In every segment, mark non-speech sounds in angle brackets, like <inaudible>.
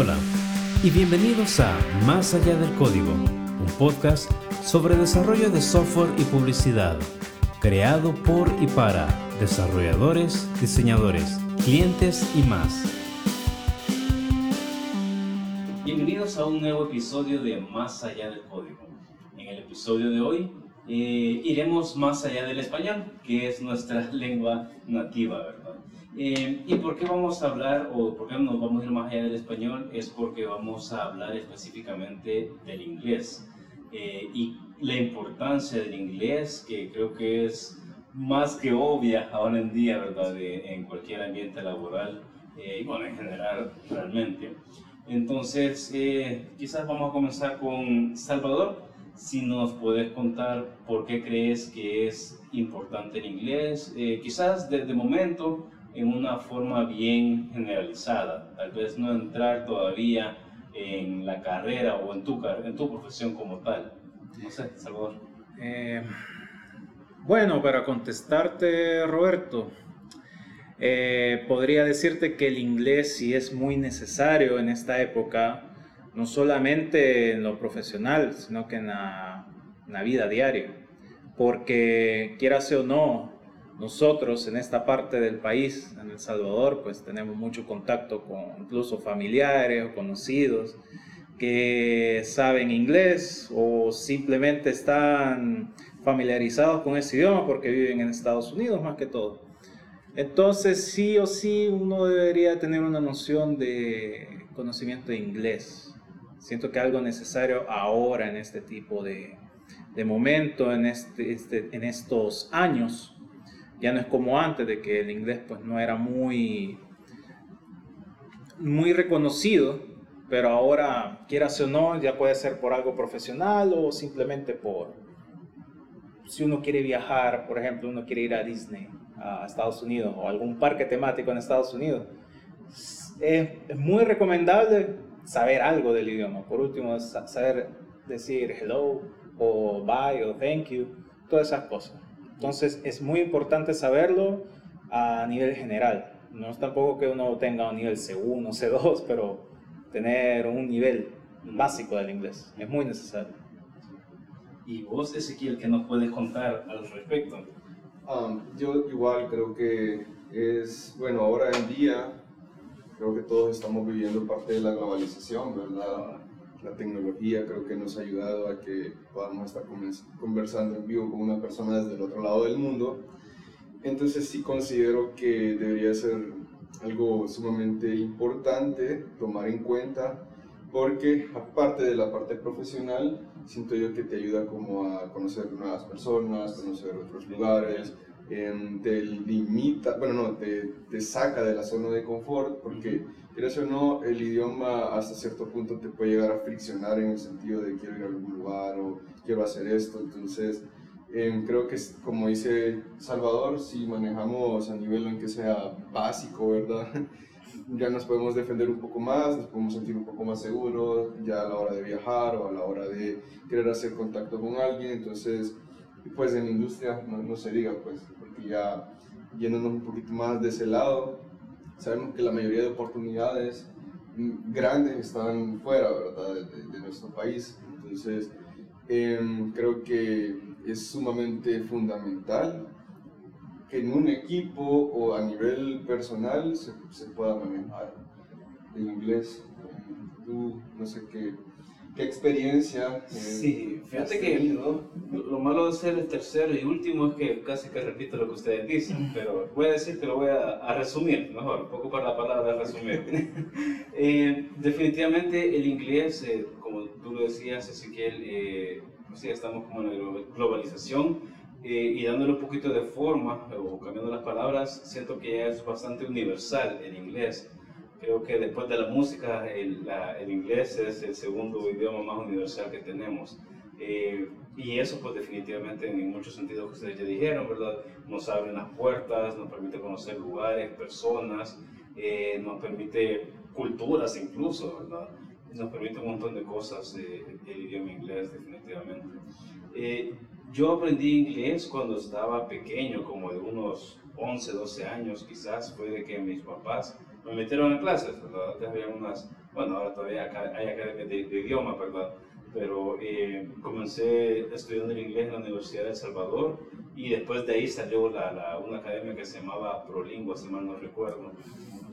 Hola y bienvenidos a Más allá del código, un podcast sobre desarrollo de software y publicidad, creado por y para desarrolladores, diseñadores, clientes y más. Bienvenidos a un nuevo episodio de Más allá del código. En el episodio de hoy eh, iremos más allá del español, que es nuestra <laughs> lengua nativa, ¿verdad? Eh, ¿Y por qué vamos a hablar, o por qué nos vamos a ir más allá del español? Es porque vamos a hablar específicamente del inglés eh, y la importancia del inglés, que creo que es más que obvia <laughs> ahora en día, ¿verdad? en cualquier ambiente laboral y bueno, en general realmente. Entonces, quizás vamos a comenzar con Salvador si nos puedes contar por qué crees que es importante el inglés, eh, quizás desde momento en una forma bien generalizada, tal vez no entrar todavía en la carrera o en tu, en tu profesión como tal. No sé, Salvador. Eh, bueno, para contestarte, Roberto, eh, podría decirte que el inglés sí es muy necesario en esta época no solamente en lo profesional, sino que en la, vida diaria. Porque quieras o no, nosotros en esta parte del país, en El Salvador, pues tenemos mucho contacto con incluso familiares o conocidos que saben inglés o simplemente están familiarizados con ese idioma porque viven en Estados Unidos más que todo. Entonces sí o sí uno debería tener una noción de conocimiento de inglés Siento que algo necesario ahora en este tipo de, de momento, en, este, este, en estos años. Ya no es como antes de que el inglés pues no era muy, muy reconocido, pero ahora, quieras o no, ya puede ser por algo profesional o simplemente por, si uno quiere viajar, por ejemplo, uno quiere ir a Disney, a Estados Unidos o algún parque temático en Estados Unidos, es, muy recomendable saber algo del idioma. Por último, saber decir hello o bye o thank you, todas esas cosas. Entonces es muy importante saberlo a nivel general. No es tampoco que uno tenga un nivel C1, C2, pero tener un nivel básico del inglés es muy necesario. ¿Y vos, Ezequiel, qué nos puedes contar al respecto? Um, yo igual creo que es, bueno, ahora en día creo que todos estamos viviendo parte de la globalización, ¿verdad? La tecnología creo que nos ha ayudado a que podamos estar conversando en vivo con una persona desde el otro lado del mundo. Entonces sí considero que debería ser algo sumamente importante tomar en cuenta porque aparte de la parte profesional, siento yo que te ayuda como a conocer nuevas personas, conocer otros lugares, te limita, bueno, no, te, te, saca de la zona de confort, porque, quieras o no, el idioma hasta cierto punto te puede llegar a friccionar en el sentido de quiero ir a algún lugar o quiero hacer esto, entonces em, creo que como dice Salvador, si manejamos a nivel en que sea básico, ¿verdad? <laughs> ya nos podemos defender un poco más, nos podemos sentir un poco más seguros ya a la hora de viajar o a la hora de querer hacer contacto con alguien, entonces pues en la industria no, no, se diga, pues, porque ya yéndonos un poquito más de ese lado, sabemos que la mayoría de oportunidades grandes están fuera, de, nuestro país. Entonces, em, creo que es sumamente fundamental que en un equipo o a nivel personal se, se pueda manejar el inglés. Tú, no sé qué qué experiencia. Eh, sí, fíjate que lo, malo de ser el tercero y último es que casi que repito lo que ustedes dicen, pero voy a decir que lo voy a, resumir, mejor, un poco para la palabra resumir. <laughs> Eh, definitivamente el inglés, eh, como tú lo decías, Ezequiel, eh, sí, estamos como en la globalización y dándole un poquito de forma o cambiando las palabras, siento que ya es bastante universal el inglés. Creo que después de la música, el, el inglés es el segundo idioma más universal que tenemos. Eh, y eso, pues definitivamente, en muchos sentidos que ustedes ya dijeron, ¿verdad? Nos abre las puertas, nos permite conocer lugares, personas, eh, nos permite culturas incluso, ¿verdad? Nos permite un montón de cosas eh, el idioma inglés, definitivamente. yo aprendí inglés cuando estaba pequeño, como de unos 11, 12 años quizás, fue de que mis papás me metieron en clases, ¿verdad? Antes había unas, bueno, ahora todavía hay academias de, de idioma, ¿verdad? Pero eh, comencé estudiando el inglés en la Universidad de El Salvador y después de ahí salió la, la, una academia que se llamaba Prolingua, si mal no recuerdo.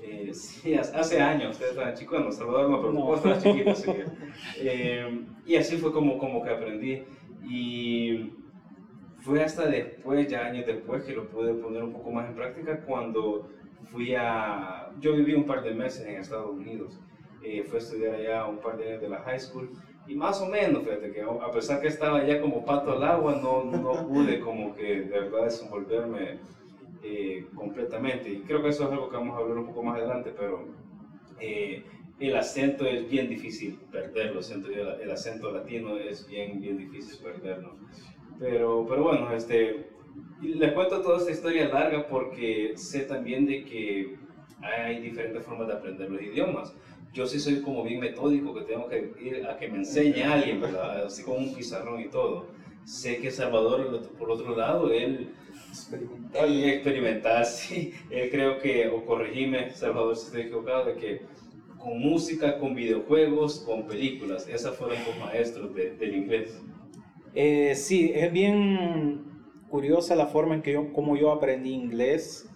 Eh, sí, hace años, ustedes estaban chicos, en El Salvador no, pero no. estaba chiquito, sí. <laughs> eh, y así fue como, como que aprendí. Y fue hasta después, ya años después, que lo pude poner un poco más en práctica cuando fui a... Yo viví un par de meses en Estados Unidos. Eh, fui a estudiar allá un par de años de la high school y más o menos, fíjate que a pesar que estaba ya como pato al agua, no, no pude como que de verdad desenvolverme eh, completamente. Y creo que eso es algo que vamos a hablar un poco más adelante, pero eh, el acento es bien difícil perderlo, el, acento latino es bien, bien difícil perderlo. Pero, pero bueno, este, les cuento toda esta historia larga porque sé también de que hay diferentes formas de aprender los idiomas. Yo sí soy como bien metódico, que tengo que ir a que me enseñe a alguien, así como un pizarrón y todo. Sé que Salvador, por otro lado, él experimental, él experimental <laughs> sí. Él creo que, o corregime, Salvador, si estoy equivocado, de que con música, con videojuegos, con películas, esas fueron los maestros del inglés. Eh, sí, es bien curiosa la forma en que yo, como yo aprendí inglés,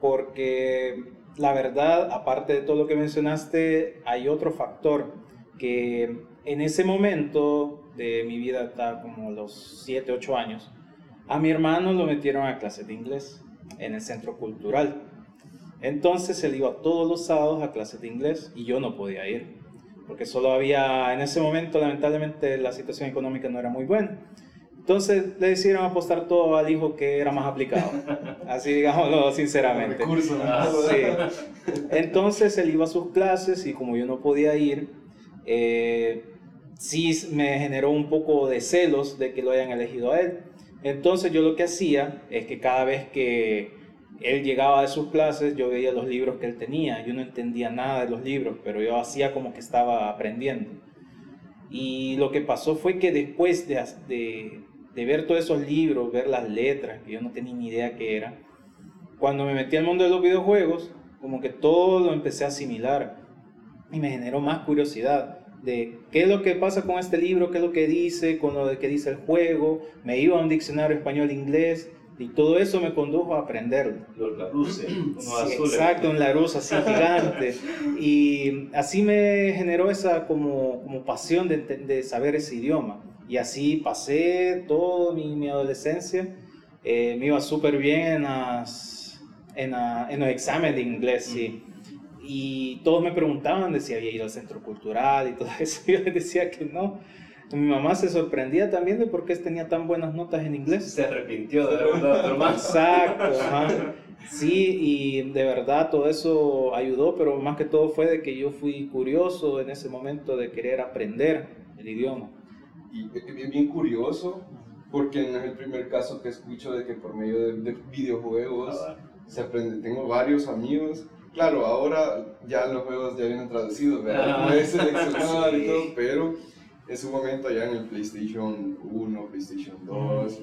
porque la verdad, aparte de todo lo que mencionaste, hay otro factor que en ese momento de mi vida, está como los 7, 8 años, a mi hermano lo metieron a clases de inglés en el centro cultural. Entonces él iba todos los sábados a clases de inglés y yo no podía ir porque solo había, en ese momento lamentablemente la situación económica no era muy buena. Entonces le decidieron apostar todo al hijo que era más aplicado, <laughs> así digámoslo sinceramente. sí. Entonces él iba a sus clases y como yo no podía ir, eh, sí me generó un poco de celos de que lo hayan elegido a él. Entonces yo lo que hacía es que cada vez que él llegaba de sus clases, yo veía los libros que él tenía, yo no entendía nada de los libros, pero yo hacía como que estaba aprendiendo. Y lo que pasó fue que después de, de, de ver todos esos libros, ver las letras, que yo no tenía ni idea qué era, cuando me metí al mundo de los videojuegos, como que todo lo empecé a asimilar y me generó más curiosidad de qué es lo que pasa con este libro, qué es lo que dice, con lo de qué dice el juego, me iba a un diccionario español-inglés y todo eso me condujo a aprenderlo. Los Larousse, <clears throat> sí, Exacto, un Larousse así <laughs> gigante. Y así me generó esa como, como pasión de, de, saber ese idioma. Y así pasé toda mi, mi adolescencia. Eh, me iba súper bien en, las, en, en, los exámenes de inglés, sí. Y todos me preguntaban de si había ido al centro cultural y todo <laughs> eso. Yo les decía que no mi mamá se sorprendía también de por qué tenía tan buenas notas en inglés. Se arrepintió de verdad, hermano. Exacto, <laughs> Sí, y de verdad todo eso ayudó, pero más que todo fue de que yo fui curioso en ese momento de querer aprender el idioma. Y es bien curioso, porque no es el primer caso que escucho de que por medio de, videojuegos ah, se aprende. Tengo varios amigos Claro, ahora ya los juegos ya vienen traducidos, ¿verdad? Ah, Puedes seleccionar y todo, pero en su momento allá en el PlayStation 1, PlayStation 2.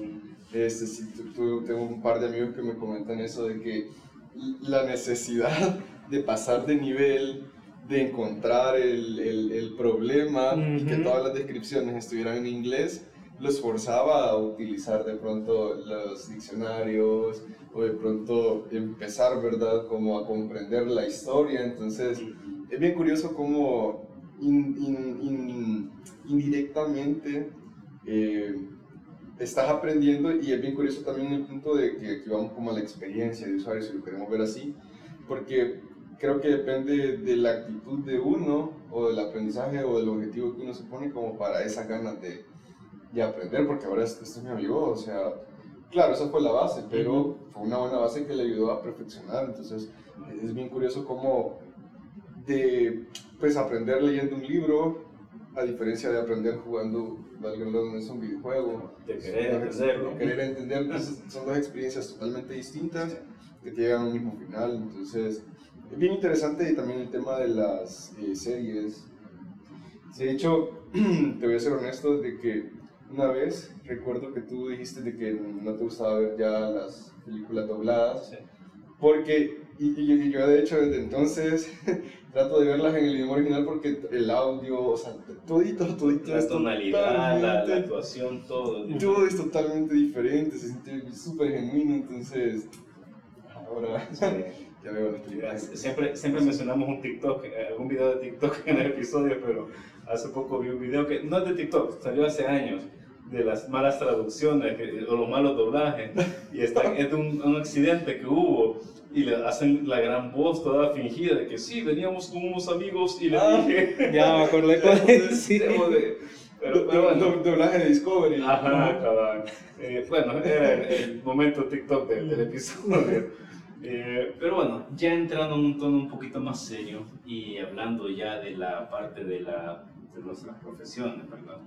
Este, sí, tengo un par de amigos que me comentan eso de que la necesidad de pasar de nivel, de encontrar el, el, el problema y que todas las descripciones estuvieran en inglés, los forzaba a utilizar de pronto los diccionarios o de pronto empezar, ¿verdad? Como a comprender la historia. Entonces, es bien curioso cómo indirectamente eh, estás aprendiendo y es bien curioso también el punto de que, que vamos como a la experiencia de usuario, si lo queremos ver así, porque creo que depende de la actitud de uno o del aprendizaje o del objetivo que uno se pone como para esa ganas de, de aprender, porque ahora este, este es mi amigo, o sea, claro, esa fue la base, pero fue una buena base que le ayudó a perfeccionar, entonces es bien curioso cómo de pues aprender leyendo un libro, a diferencia de aprender jugando, valga la es un videojuego. De querer entenderlo. querer entender, son dos experiencias totalmente distintas que llegan a un mismo final. Entonces, es bien interesante también el tema de las eh, series. De hecho, <clears throat> te voy a ser honesto de que una vez recuerdo que tú dijiste de que no te gustaba ver ya las películas dobladas. Porque, y, y yo de hecho desde entonces <laughs> trato de verlas en el idioma original porque el audio, o sea, todito, todito La tonalidad, la, la, actuación, todo. Todo es totalmente diferente, se siente súper genuino, entonces ahora <laughs> ya veo las. Siempre, siempre mencionamos un TikTok, eh, algún video de TikTok <laughs> en el episodio, pero hace poco vi un video que no es de TikTok, salió hace años de las malas traducciones o los malos doblajes y está, <laughs> es de un, un accidente que hubo y le hacen la gran voz toda fingida de que sí, veníamos con unos amigos y le ah, dije... Ya <laughs> me acordé cuál es. Sí. De, pero, pero bueno. Doblaje de Discovery. Ajá, cabal. Eh, bueno, era el, momento TikTok del, del episodio. Eh, pero bueno, ya entrando en un tono un poquito más serio y hablando ya de la parte de, la, de nuestras profesiones, ¿verdad?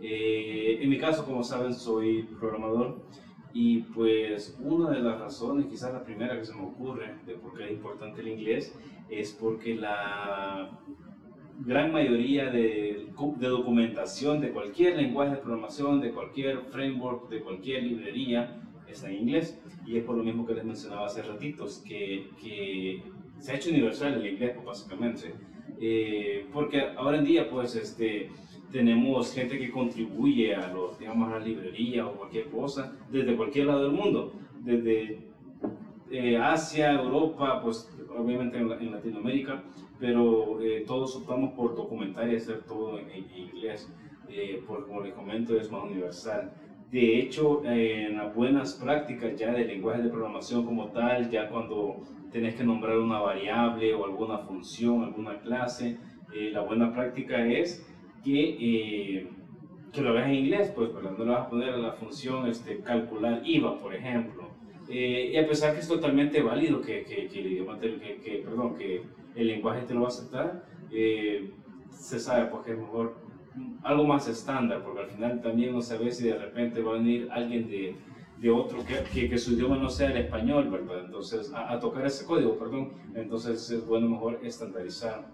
Eh, en mi caso, como saben, soy programador y pues una de las razones, quizás la primera que se me ocurre de por qué es importante el inglés, es porque la gran mayoría de, de, documentación de cualquier lenguaje de programación, de cualquier framework, de cualquier librería, está en inglés. Y es por lo mismo que les mencionaba hace ratitos, que, que se ha hecho universal el inglés, básicamente. Eh, porque ahora en día, pues, este, tenemos gente que contribuye a los, digamos, a la librería o cualquier cosa desde cualquier lado del mundo, desde eh, Asia, Europa, pues obviamente en, Latinoamérica, pero eh, todos optamos por documentar y hacer todo en, inglés, eh, porque como les comento es más universal. De hecho, en las buenas prácticas ya de lenguaje de programación como tal, ya cuando tenés que nombrar una variable o alguna función, alguna clase, la buena práctica es que, eh, que lo hagas en inglés, pues. No le vas a poner a la función este, calcular IVA, por ejemplo. Eh, y a pesar que es totalmente válido que, que, que el idioma, te, que, perdón, que el lenguaje te lo va a aceptar, eh, se sabe porque es mejor algo más estándar, porque al final también no sabes si de repente va a venir alguien de, de otro que, que, su idioma no sea el español, ¿verdad? Entonces, a, a, tocar ese código, perdón, entonces es bueno mejor estandarizar.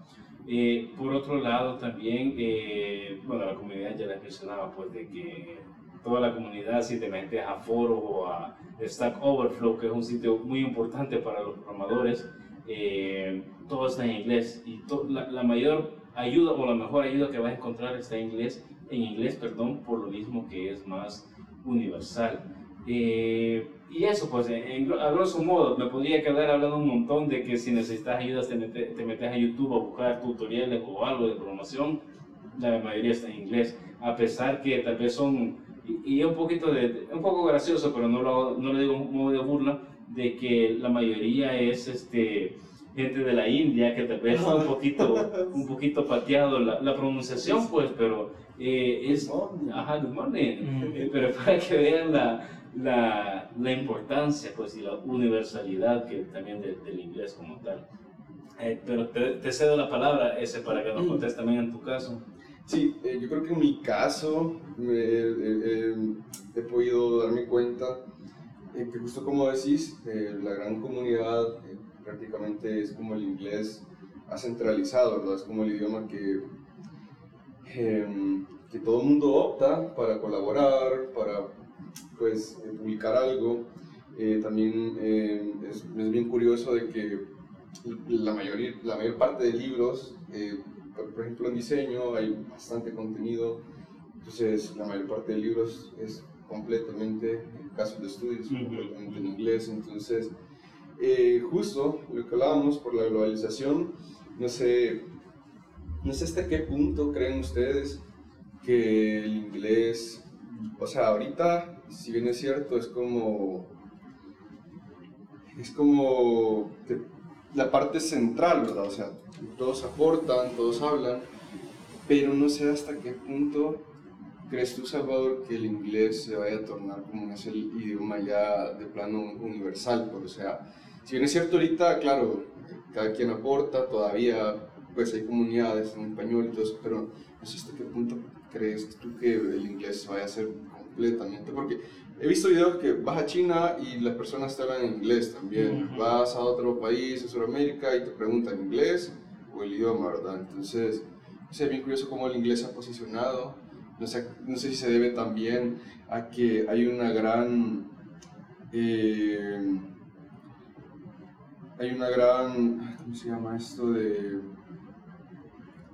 Eh, por otro lado, también, eh, bueno, la comunidad ya les mencionaba, pues, de que toda la comunidad, si te metes a Foro o a Stack Overflow, que es un sitio muy importante para los programadores, eh, todo está en inglés y la, la, mayor ayuda o la mejor ayuda que vas a encontrar está en inglés, en inglés, perdón, por lo mismo que es más universal. Eh, y eso, pues, a grosso modo, me podría quedar hablando un montón de que si necesitas ayuda te, te metes a YouTube a buscar tutoriales o algo de programación, la mayoría está en inglés, a pesar que tal vez son, y, es un poquito de, un poco gracioso, pero no lo, no lo digo modo de burla, de que la mayoría es este, gente de la India, que tal vez está un poquito, un poquito pateado la, la pronunciación, pues, pero eh, es, ajá, good morning, eh, pero <laughs> para que vean la la, la, importancia pues, y la universalidad que también del inglés como tal. Eh, pero te, cedo la palabra, ese, para que nos contes también en tu caso. Sí, eh, yo creo que en mi caso eh, he podido darme cuenta que justo como decís, la gran comunidad prácticamente es como el inglés ha centralizado, ¿verdad? Es como el idioma que, em, que todo el mundo opta para colaborar, para pues eh, publicar algo. Eh, también eh, es, es, bien curioso de que la, mayoría, la mayor parte de libros, por, ejemplo en diseño hay bastante contenido, entonces la mayor parte de libros es completamente, en casos de estudios, completamente en inglés, entonces justo lo que hablábamos por la globalización, no sé, no sé hasta qué punto creen ustedes que el inglés, o sea, ahorita si bien es cierto, es como. Es como la parte central, ¿verdad? O sea, todos aportan, todos hablan, pero no sé hasta qué punto crees tú, Salvador, que el inglés se vaya a tornar como ese idioma ya de plano universal. Pues, o sea, si bien es cierto ahorita, claro, cada quien aporta, todavía pues hay comunidades en español y todo eso, pero no sé hasta qué punto crees tú que el inglés vaya a ser completamente, porque he visto videos que vas a China y las personas te hablan en inglés también, vas a otro país, a Sudamérica, y te preguntan inglés o el idioma, ¿verdad? Entonces, es bien curioso cómo el inglés se ha posicionado, no sé, no sé si se debe también a que hay una gran... Eh, hay una gran, ¿cómo se llama esto? De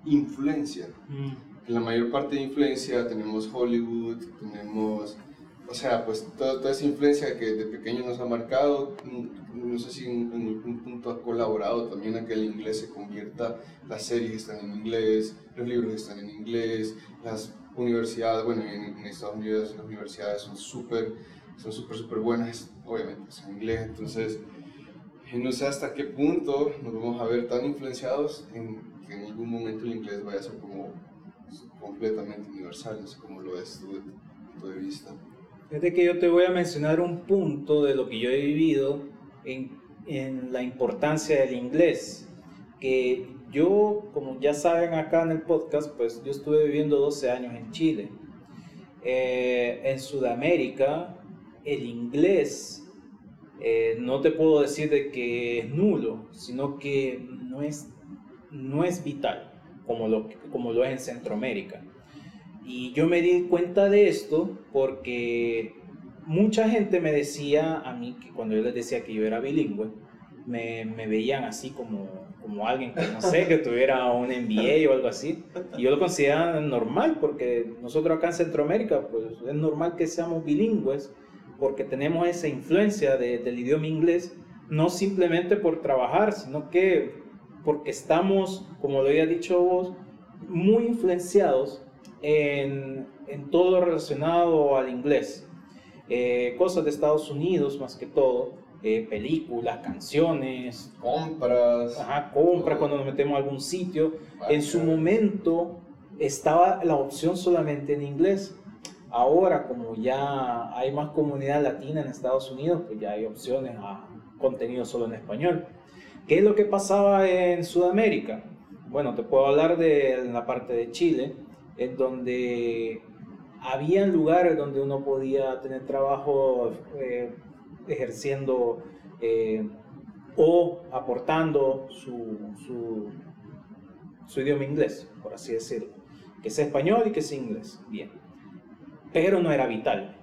influencia. Mm. En la mayor parte de influencia tenemos Hollywood, tenemos, o sea, pues toda, toda esa influencia que de pequeño nos ha marcado, no sé si en, en algún punto ha colaborado también a que el inglés se convierta, las series están en inglés, los libros están en inglés, las universidades, bueno, en, en Estados Unidos las universidades son súper, son súper, súper buenas, obviamente, son en inglés, entonces no sé hasta qué punto nos vamos a ver tan influenciados en que en algún momento el inglés vaya a ser como completamente universal, no sé cómo lo de tu punto de vista. Fíjate que yo te voy a mencionar un punto de lo que yo he vivido en, en la importancia del inglés, que yo, como ya saben acá en el podcast, pues yo estuve viviendo 12 años en Chile. Eh, en Sudamérica, el inglés eh, no te puedo decir de que es nulo, sino que no es, no es vital como lo, como lo es en Centroamérica. Y yo me di cuenta de esto porque mucha gente me decía a mí que cuando yo les decía que yo era bilingüe, me, me veían así como, como alguien que no sé, que <laughs> tuviera un MBA o algo así. Y yo lo consideraba normal porque nosotros acá en Centroamérica, pues es normal que seamos bilingües porque tenemos esa influencia de, del idioma inglés, no simplemente por trabajar, sino que porque estamos, como lo había dicho vos, muy influenciados en, en todo lo relacionado al inglés. Eh, cosas de Estados Unidos más que todo, eh, películas, canciones, Compras. ajá, compra cuando nos metemos a algún sitio. En su momento estaba la opción solamente en inglés. Ahora, como ya hay más comunidad latina en Estados Unidos, pues ya hay opciones a contenido solo en español. ¿Qué es lo que pasaba en Sudamérica? Bueno, te puedo hablar de la parte de Chile, en donde había lugares donde uno podía tener trabajo eh, ejerciendo eh, o aportando su, su, su idioma inglés, por así decirlo. Que sea español y que sea inglés. Bien pero no era vital.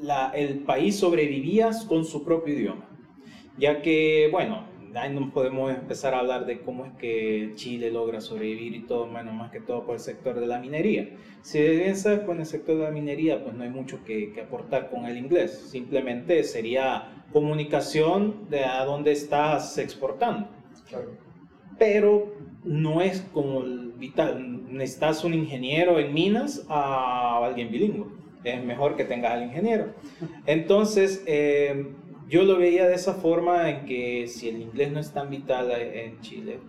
La, el país sobrevivía con su propio idioma, ya que, bueno, ahí no podemos empezar a hablar de cómo es que Chile logra sobrevivir y todo, menos más que todo por el sector de la minería. Si bien sabes, con el sector de la minería, pues no hay mucho que, que aportar con el inglés, simplemente sería comunicación de a dónde estás exportando. Claro. Pero no es como vital. Necesitas un ingeniero en minas a alguien bilingüe. Es mejor que tengas al ingeniero. Entonces, eh, yo lo veía de esa forma en que si el inglés no es tan vital en Chile,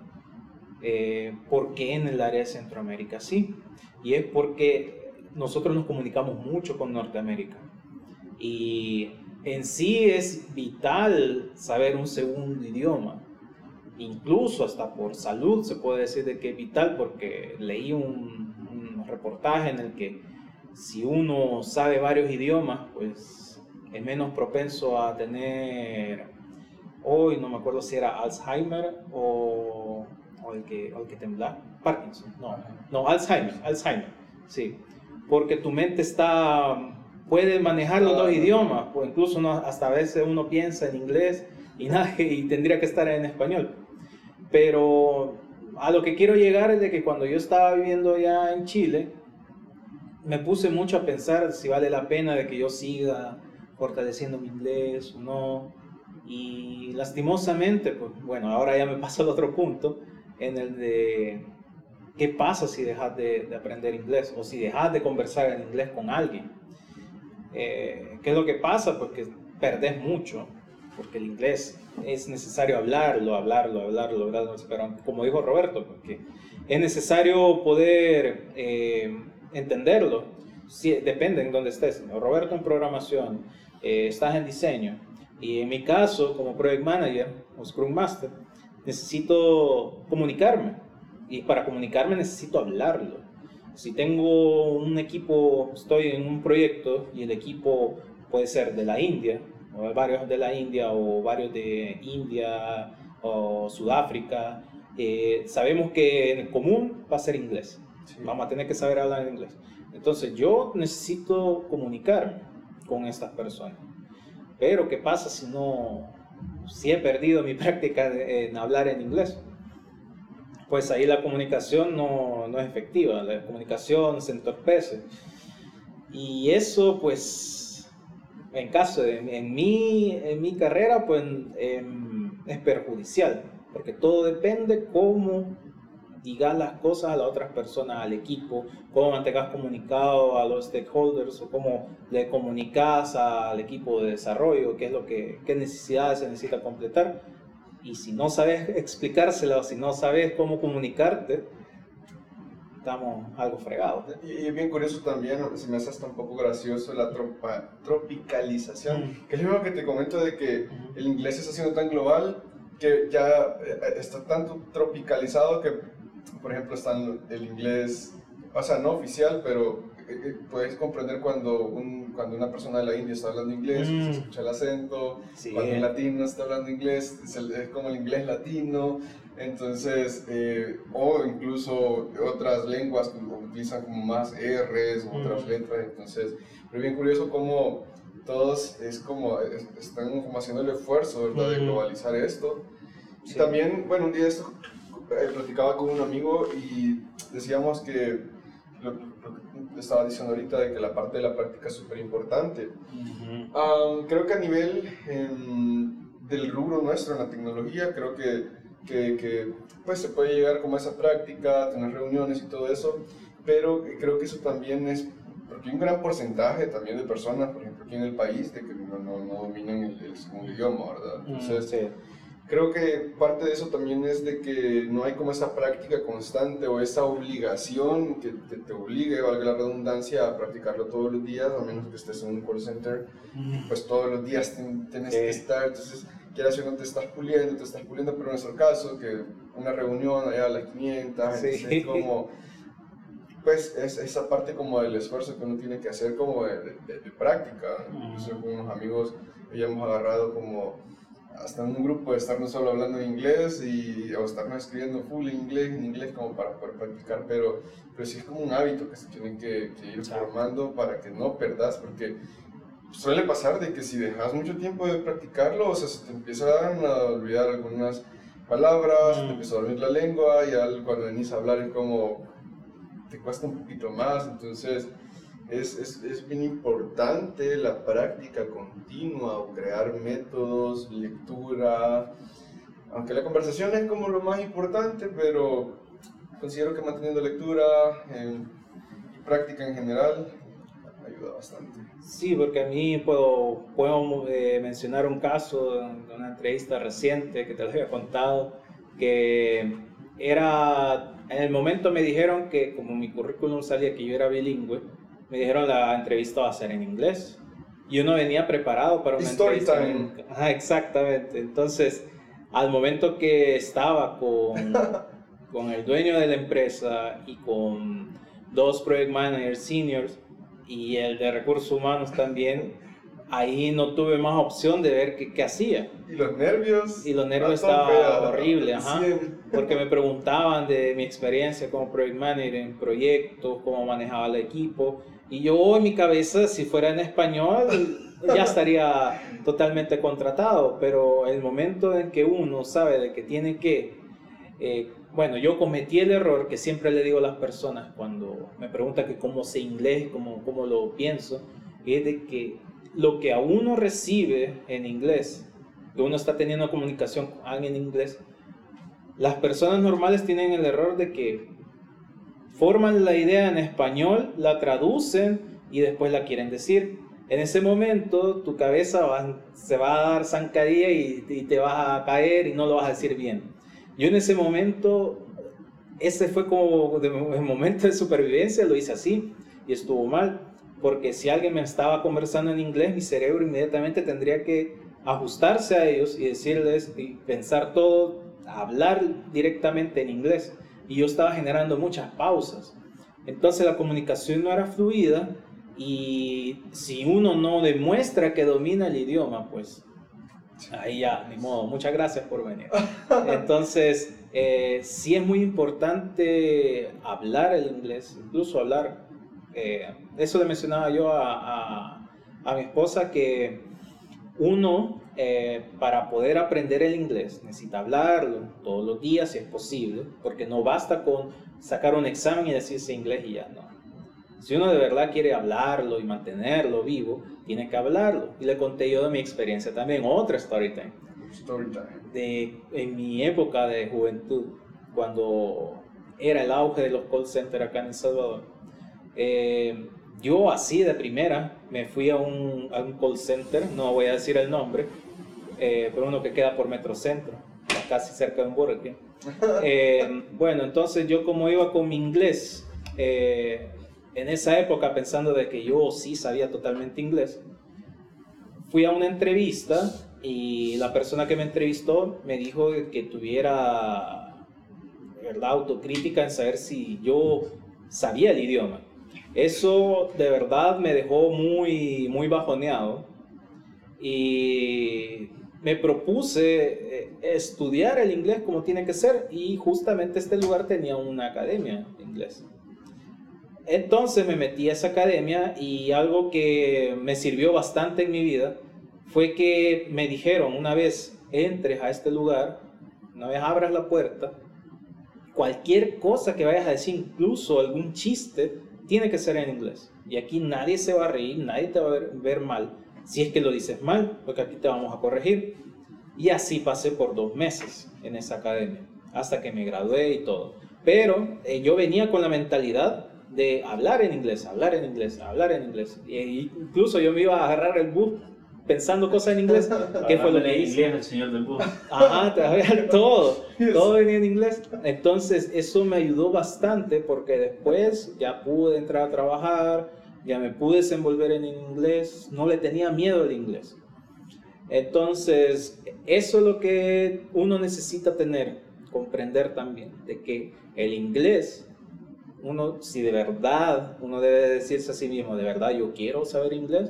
eh, ¿por qué en el área de Centroamérica sí? Y es porque nosotros nos comunicamos mucho con Norteamérica. Y en sí es vital saber un segundo idioma incluso hasta por salud se puede decir de que es vital porque leí un, un, reportaje en el que si uno sabe varios idiomas, pues es menos propenso a tener, hoy no me acuerdo si era Alzheimer o, o el, que, o el que tembla, Parkinson, no, no, Alzheimer, Alzheimer, sí, porque tu mente está, puede manejar los dos idiomas, o incluso no, hasta a veces uno piensa en inglés y, nada, y tendría que estar en español. Pero a lo que quiero llegar es de que cuando yo estaba viviendo ya en Chile, me puse mucho a pensar si vale la pena de que yo siga fortaleciendo mi inglés o no. Y lastimosamente, pues bueno, ahora ya me pasa al otro punto, en el de qué pasa si dejas de, de aprender inglés o si dejas de conversar en inglés con alguien. Eh, ¿Qué es lo que pasa? Pues que perdés mucho porque el inglés es necesario hablarlo, hablarlo, hablarlo, hablarlo, pero como dijo Roberto, porque es necesario poder eh, entenderlo, depende en dónde estés. Roberto en programación, eh, estás en diseño, y en mi caso, como Project Manager o Scrum Master, necesito comunicarme, y para comunicarme necesito hablarlo. Si tengo un equipo, estoy en un proyecto y el equipo puede ser de la India, varios de la India o varios de India o Sudáfrica, eh, sabemos que en común va a ser inglés. Sí. Vamos a tener que saber hablar inglés. Entonces yo necesito comunicarme con estas personas. Pero ¿qué pasa si no, si he perdido mi <laughs> práctica en hablar en inglés. Pues ahí la comunicación no, no es efectiva, la comunicación se entorpece. Y eso, pues, en caso de en mi, en mi carrera, pues em, es perjudicial, porque todo depende cómo digas las cosas a las otras personas, al equipo, cómo mantengas comunicado a los stakeholders o cómo le comunicas al equipo de desarrollo, qué es lo que, qué necesidades se necesita completar. Y si no sabes explicárselo, si no sabes cómo comunicarte, estamos algo fregados. Y, es bien curioso también, se me hace hasta un poco gracioso la tropa, tropicalización, mm. que es lo mismo que te comento de que el inglés está siendo tan global que ya eh, está tanto tropicalizado que por ejemplo, está el inglés, o sea, no oficial, pero puedes comprender cuando, un, cuando una persona de la India está hablando inglés, se mm. escucha el acento, cuando un latino está hablando inglés, es, como el inglés latino, entonces, eh, o incluso otras lenguas que utilizan como más R's o otras mm. letras, entonces, pero bien curioso cómo todos es como, están como haciendo el esfuerzo, ¿verdad?, de mm. globalizar esto. Y también, bueno, un día esto eh, platicaba con un amigo y decíamos que lo, que estaba diciendo ahorita de que la parte de la práctica es súper importante. creo que a nivel em, del rubro nuestro en la tecnología, creo que, que, que, pues se puede llegar como a esa práctica, tener reuniones y todo eso, pero creo que eso también es, porque hay un gran porcentaje también de personas, por ejemplo aquí en el país, de que no, no, dominan el, segundo idioma, ¿verdad? Entonces, creo que parte de eso también es de que no hay como esa práctica constante o esa obligación que te, te obligue, valga la redundancia, a practicarlo todos los días, a menos que estés en un call center, pues todos los días tienes que estar, entonces quieras o no te estás puliendo, te estás puliendo, pero en nuestro caso, que una reunión allá a las 500, sí. como pues es esa parte como del esfuerzo que uno tiene que hacer como de, de, práctica. Incluso con unos amigos ya hemos agarrado como hasta en un grupo de estarnos solo hablando en inglés y, o estarnos escribiendo full inglés, en inglés como para poder practicar, pero, pero sí es como un hábito que se tiene que, ir formando para que no perdas, porque suele pasar de que si dejas mucho tiempo de practicarlo, o sea, se te empiezan a olvidar algunas palabras, te mm. empieza a olvidar la lengua y al, cuando venís a hablar es como te cuesta un poquito más, entonces es, es, es, bien importante la práctica continua o crear métodos, lectura, aunque la conversación es como lo más importante, pero considero que manteniendo lectura y práctica en general ayuda bastante. Sí, porque a mí puedo, puedo eh, mencionar un caso de una entrevista reciente que te lo había contado, que era, en el momento me dijeron que como mi currículum salía que yo era bilingüe, me dijeron la entrevista va a ser en inglés. Y uno venía preparado para una entrevista. exactamente. Entonces, al momento que estaba con, <laughs> con el dueño de la empresa y con dos project managers seniors y el de recursos humanos también, ahí no tuve más opción de ver qué, qué hacía. ¿Y los nervios? Y los nervios estaban horribles, porque me preguntaban de mi experiencia como project manager en proyectos, cómo manejaba el equipo, y yo en mi cabeza, si fuera en español, ya estaría totalmente contratado, pero el momento en que uno sabe de que tiene que, eh, bueno, yo cometí el error que siempre le digo a las personas cuando me preguntan que cómo sé inglés, cómo, cómo lo pienso, es de que lo que a uno recibe en inglés, que uno está teniendo comunicación con alguien en inglés, las personas normales tienen el error de que forman la idea en español, la traducen y después la quieren decir. En ese momento tu cabeza se va a dar zancadilla y, te vas a caer y no lo vas a decir bien. Yo en ese momento, ese fue como el momento de supervivencia, lo hice así y estuvo mal, porque si alguien me estaba conversando en inglés, mi cerebro inmediatamente tendría que ajustarse a ellos y decirles y pensar todo, hablar directamente en inglés y yo estaba generando muchas pausas. Entonces la comunicación no era fluida y si uno no demuestra que domina el idioma, pues ahí ya, ni modo. Muchas gracias por venir. Entonces, eh, sí es muy importante hablar el inglés, incluso hablar. Eh, eso le mencionaba yo a, a, a mi esposa que uno eh, para poder aprender el inglés necesita hablarlo todos los días si es posible, porque no basta con sacar un examen y decirse inglés y ya no. Si uno de verdad quiere hablarlo y mantenerlo vivo, tiene que hablarlo. Y le conté yo de mi experiencia también, otra story time. Story time. De, en mi época de juventud, cuando era el auge de los call centers acá en El Salvador, eh, yo así de primera me fui a un, a un, call center, no voy a decir el nombre, eh, pero uno que queda por Metrocentro, casi cerca de un Burger <laughs> eh, bueno, entonces yo como iba con mi inglés, eh, en esa época pensando de que yo sí sabía totalmente inglés, fui a una entrevista y la persona que me entrevistó me dijo que tuviera la autocrítica en saber si yo sabía el idioma. Eso de verdad me dejó muy, muy bajoneado y me propuse eh, estudiar el inglés como tiene que ser y justamente este lugar tenía una academia de inglés. Entonces me metí a esa academia y algo que me sirvió bastante en mi vida fue que me dijeron una vez entres a este lugar, una vez abras la puerta, cualquier cosa que vayas a decir, incluso algún chiste, tiene que ser en inglés. Y aquí nadie se va a reír, nadie te va a ver, mal. Si es que lo dices mal, porque aquí te vamos a corregir. Y así pasé por dos meses en esa academia, hasta que me gradué y todo. Pero eh, yo venía con la mentalidad de hablar en inglés, hablar en inglés, hablar en inglés. E incluso yo me iba a agarrar el bus pensando cosas en inglés. ¿Qué fue lo que hice? el señor del bus. Ajá, <laughs> todo, todo venía en inglés. Entonces eso me ayudó bastante porque después ya pude entrar a trabajar, ya me pude desenvolver en inglés, no le tenía miedo al inglés. Entonces eso es lo que uno necesita tener, comprender también, de que el inglés uno, si de verdad uno debe decirse a sí mismo, de verdad yo quiero saber inglés,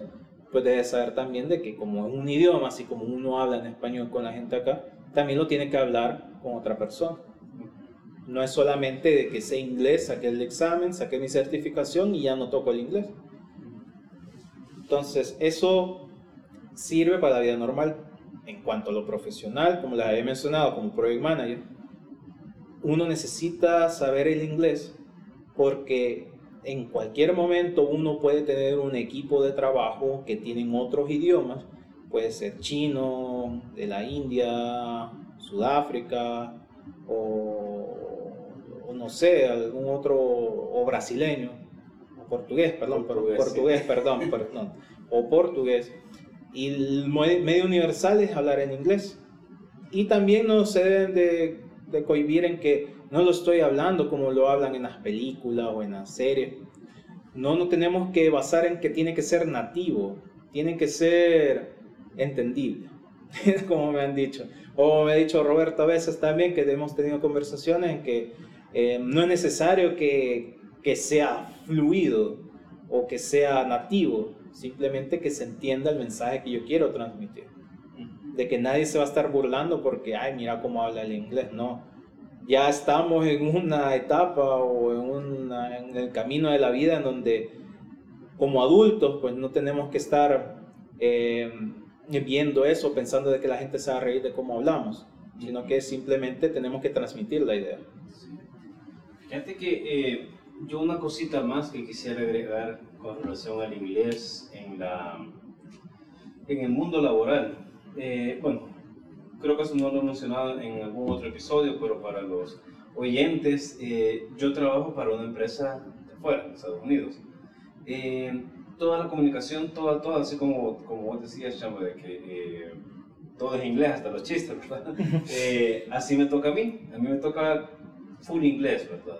pues debe saber también de que como es un idioma, así como uno habla en español con la gente acá, también lo tiene que hablar con otra persona. No es solamente de que sé inglés, saqué el examen, saqué mi certificación y ya no toco el inglés. Entonces, eso sirve para la vida normal. En cuanto a lo profesional, como les había mencionado, como project manager, uno necesita saber el inglés porque en cualquier momento uno puede tener un equipo de trabajo que tienen otros idiomas, puede ser chino, de la India, Sudáfrica o, no sé, algún otro, o brasileño, o portugués, perdón, portugués, perdón, <laughs> perdón, o portugués. Y el medio universal es hablar en inglés. Y también no se deben de, de cohibir en que no lo estoy hablando como lo hablan en las películas o en las series. No nos tenemos que basar en que tiene que ser nativo, tiene que ser entendible, <laughs> como me han dicho. O me ha dicho Roberto a veces también que hemos tenido conversaciones en que eh, no es necesario que, que sea fluido o que sea nativo, simplemente que se entienda el mensaje que yo quiero transmitir. De que nadie se va a estar burlando porque, ay, mira cómo habla el inglés, no ya estamos en una etapa o en, en, el camino de la vida en donde como adultos pues no tenemos que estar eh, viendo eso pensando de que la gente se va a reír de cómo hablamos, sino que simplemente tenemos que transmitir la idea. Fíjate que eh, yo una cosita más que quisiera agregar con relación al inglés en, la, en el mundo laboral. Eh, bueno, creo que eso no lo he mencionado en algún otro episodio, pero para los oyentes, eh, yo trabajo para una empresa de fuera, de Estados Unidos. Eh, toda la comunicación, toda, toda, así como, como vos decías, Chamo, de que eh, todo es inglés, hasta los chistes, ¿verdad? <laughs> así me toca a mí, a mí me toca full inglés, ¿verdad?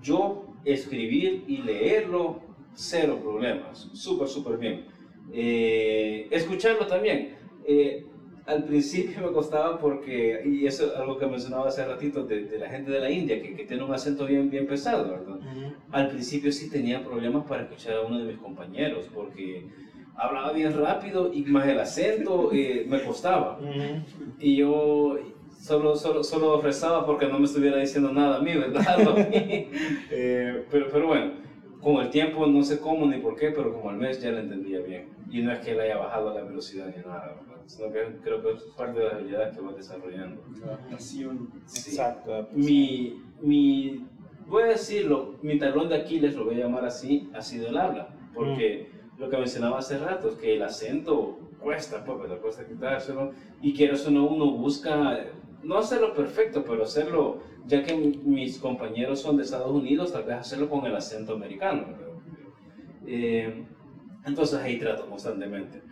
yo escribir y leerlo, cero problemas, súper, súper bien. escucharlo también al principio me costaba porque, y eso es algo que mencionaba hace ratito, de, la gente de la India, que, que, tiene un acento bien, bien pesado, ¿verdad? Al principio sí tenía problemas para escuchar a uno de mis compañeros, porque hablaba bien rápido y más el acento <laughs> eh, me costaba. Y yo solo, solo, solo rezaba porque no me estuviera diciendo nada a mí, ¿verdad? <laughs> eh, pero, pero bueno, con el tiempo, no sé cómo ni por qué, pero como al mes ya lo entendía bien. Y no es que le haya bajado la velocidad ni nada, sino que creo que es parte de las habilidades que vas desarrollando. adaptación. Sí. Exacto. Mi, mi, voy a decirlo, mi talón de Aquiles, lo voy a llamar así, ha sido el habla, porque lo que mencionaba hace rato es que el acento cuesta, pues, ¿verdad? cuesta quitárselo, y quiero eso no, uno busca, no hacerlo perfecto, pero hacerlo, ya que mis compañeros son de Estados Unidos, tal vez hacerlo con el acento americano. Eh, entonces ahí trato constantemente.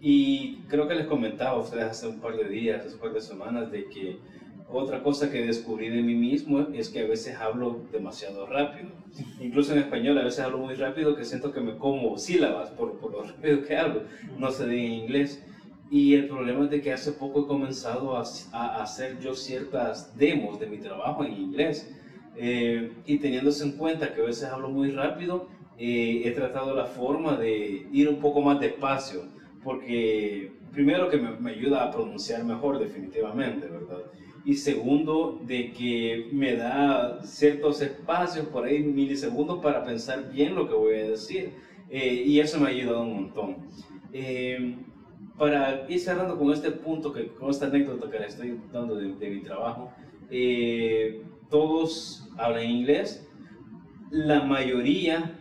Y creo que les comentaba a ustedes hace un par de días, hace un par de semanas, de que otra cosa que descubrí de mí mismo es que a veces hablo demasiado rápido. Incluso en español a veces hablo muy rápido que siento que me como sílabas por, por lo <laughs> rápido que hablo. No diga en inglés. Y el problema es de que hace poco he comenzado a, a hacer yo ciertas demos de mi trabajo en inglés. Eh, y teniéndose en cuenta que a veces hablo muy rápido, eh, he tratado la forma de ir un poco más despacio. Porque primero que me, me ayuda a pronunciar mejor definitivamente, ¿verdad? y segundo, de que me da ciertos espacios, por ahí milisegundos, para pensar bien lo que voy a decir. Eh, y eso me ha ayudado un montón. Eh, para ir cerrando con este punto, que, con esta anécdota que les estoy dando de, de mi trabajo, eh, todos hablan inglés, la mayoría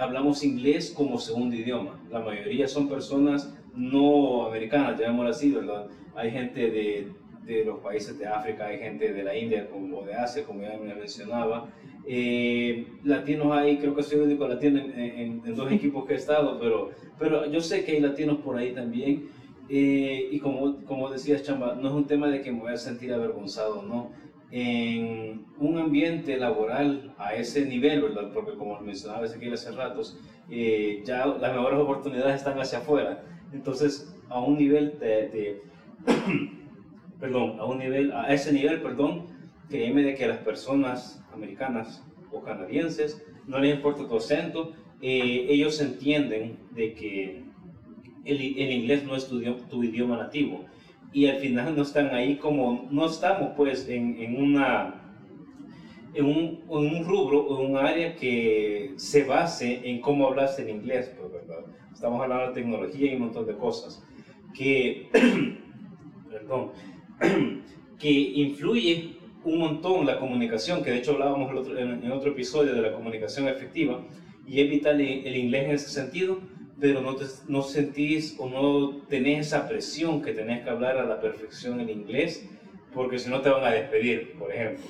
hablamos inglés como segundo idioma. La mayoría son personas no americanas, llamémoslo así, ¿verdad? Hay gente de, de los países de África, hay gente de la India como de Asia, como ya me mencionaba. Eh, latinos hay, creo que soy el único latino en, en, en, dos <laughs> equipos que he estado, pero, pero yo sé que hay latinos por ahí también. Eh, y como, como decías, Chamba, no es un tema de que me voy a sentir avergonzado, ¿no? En un ambiente laboral a ese nivel. Porque como mencionaba Ezequiel hace ratos, eh, ya las mejores oportunidades están hacia afuera. Entonces, a un nivel de, <coughs> perdón, a un nivel, a ese nivel, perdón, créeme de que las personas americanas o canadienses no les importa tu acento, eh, ellos entienden de que el, el inglés no es tu, tu, idioma nativo y al final no están ahí como, no estamos pues en, en una... En un, en un, rubro o un área que se base en cómo hablas en inglés, pues, ¿verdad? Estamos hablando de tecnología y un montón de cosas que, <clears throat> perdón, <clears throat> que influye un montón la comunicación, que de hecho hablábamos el otro, en, en, otro episodio de la comunicación efectiva, y es vital el, el inglés en ese sentido, pero no, te, no sentís o no tenés esa presión que tenés que hablar a la perfección en inglés, porque si no te van a despedir, por ejemplo.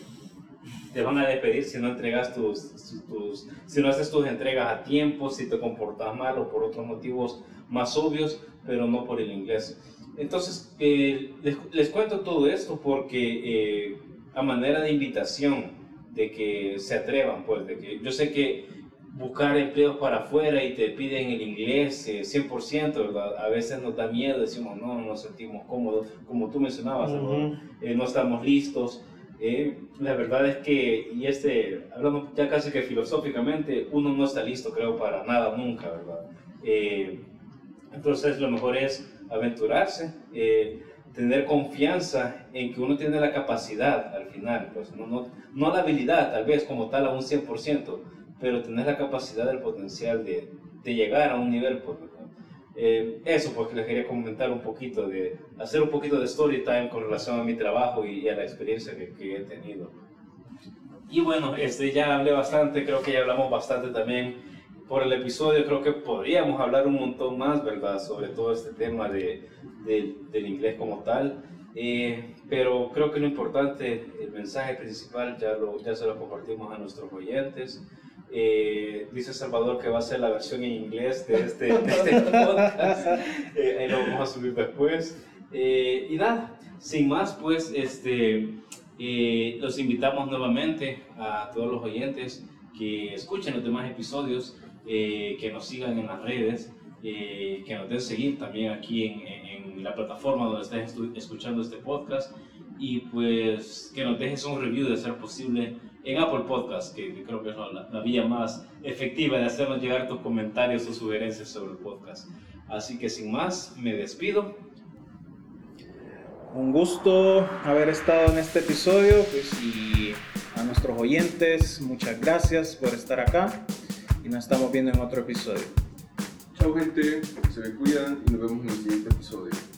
Te van a despedir si no entregas tus, tus, si no haces tus entregas a tiempo, si te comportas mal o por otros motivos más obvios, pero no por el inglés. Entonces, eh, les, les, cuento todo esto porque eh, a manera de invitación, de que se atrevan, pues, de que yo sé que buscar empleos para afuera y te piden el inglés eh, 100%, ¿verdad? A veces nos da miedo, decimos, no, no nos sentimos cómodos, como tú mencionabas, uh -huh. no estamos listos. Eh, la verdad es que, y este, hablando ya casi que filosóficamente, uno no está listo, creo, para nada nunca, ¿verdad? Eh, entonces, lo mejor es aventurarse, eh, tener confianza en que uno tiene la capacidad al final, pues no, no, no la habilidad tal vez como tal a un 100%, pero tener la capacidad, el potencial de, de llegar a un nivel, pues, eh, eso porque les quería comentar un poquito, de hacer un poquito de story time con relación a mi trabajo y, y a la experiencia que, que, he tenido. Y bueno, este, ya hablé bastante, creo que ya hablamos bastante también por el episodio, creo que podríamos hablar un montón más, ¿verdad?, sobre todo este tema de, de del inglés como tal. Eh, pero creo que lo importante, el mensaje principal, ya, lo, ya se lo compartimos a nuestros oyentes. Eh, dice Salvador que va a ser la versión en inglés de este, de este <laughs> podcast. Eh, ahí lo vamos a subir después. Eh, y nada, sin más, pues este, eh, los invitamos nuevamente a todos los oyentes que escuchen los demás episodios, eh, que nos sigan en las redes, que nos den seguir también aquí en, en la plataforma donde estés escuchando este podcast y pues que nos dejes un review de ser posible en Apple Podcast, que, que creo que es la, la, vía más efectiva de hacernos llegar tus comentarios o sugerencias sobre el podcast. Así que sin más, me despido. Un gusto haber estado en este episodio pues, y a nuestros oyentes, muchas gracias por estar acá. y nos estamos viendo en otro episodio. Chao gente, se me cuidan y nos vemos en el siguiente episodio.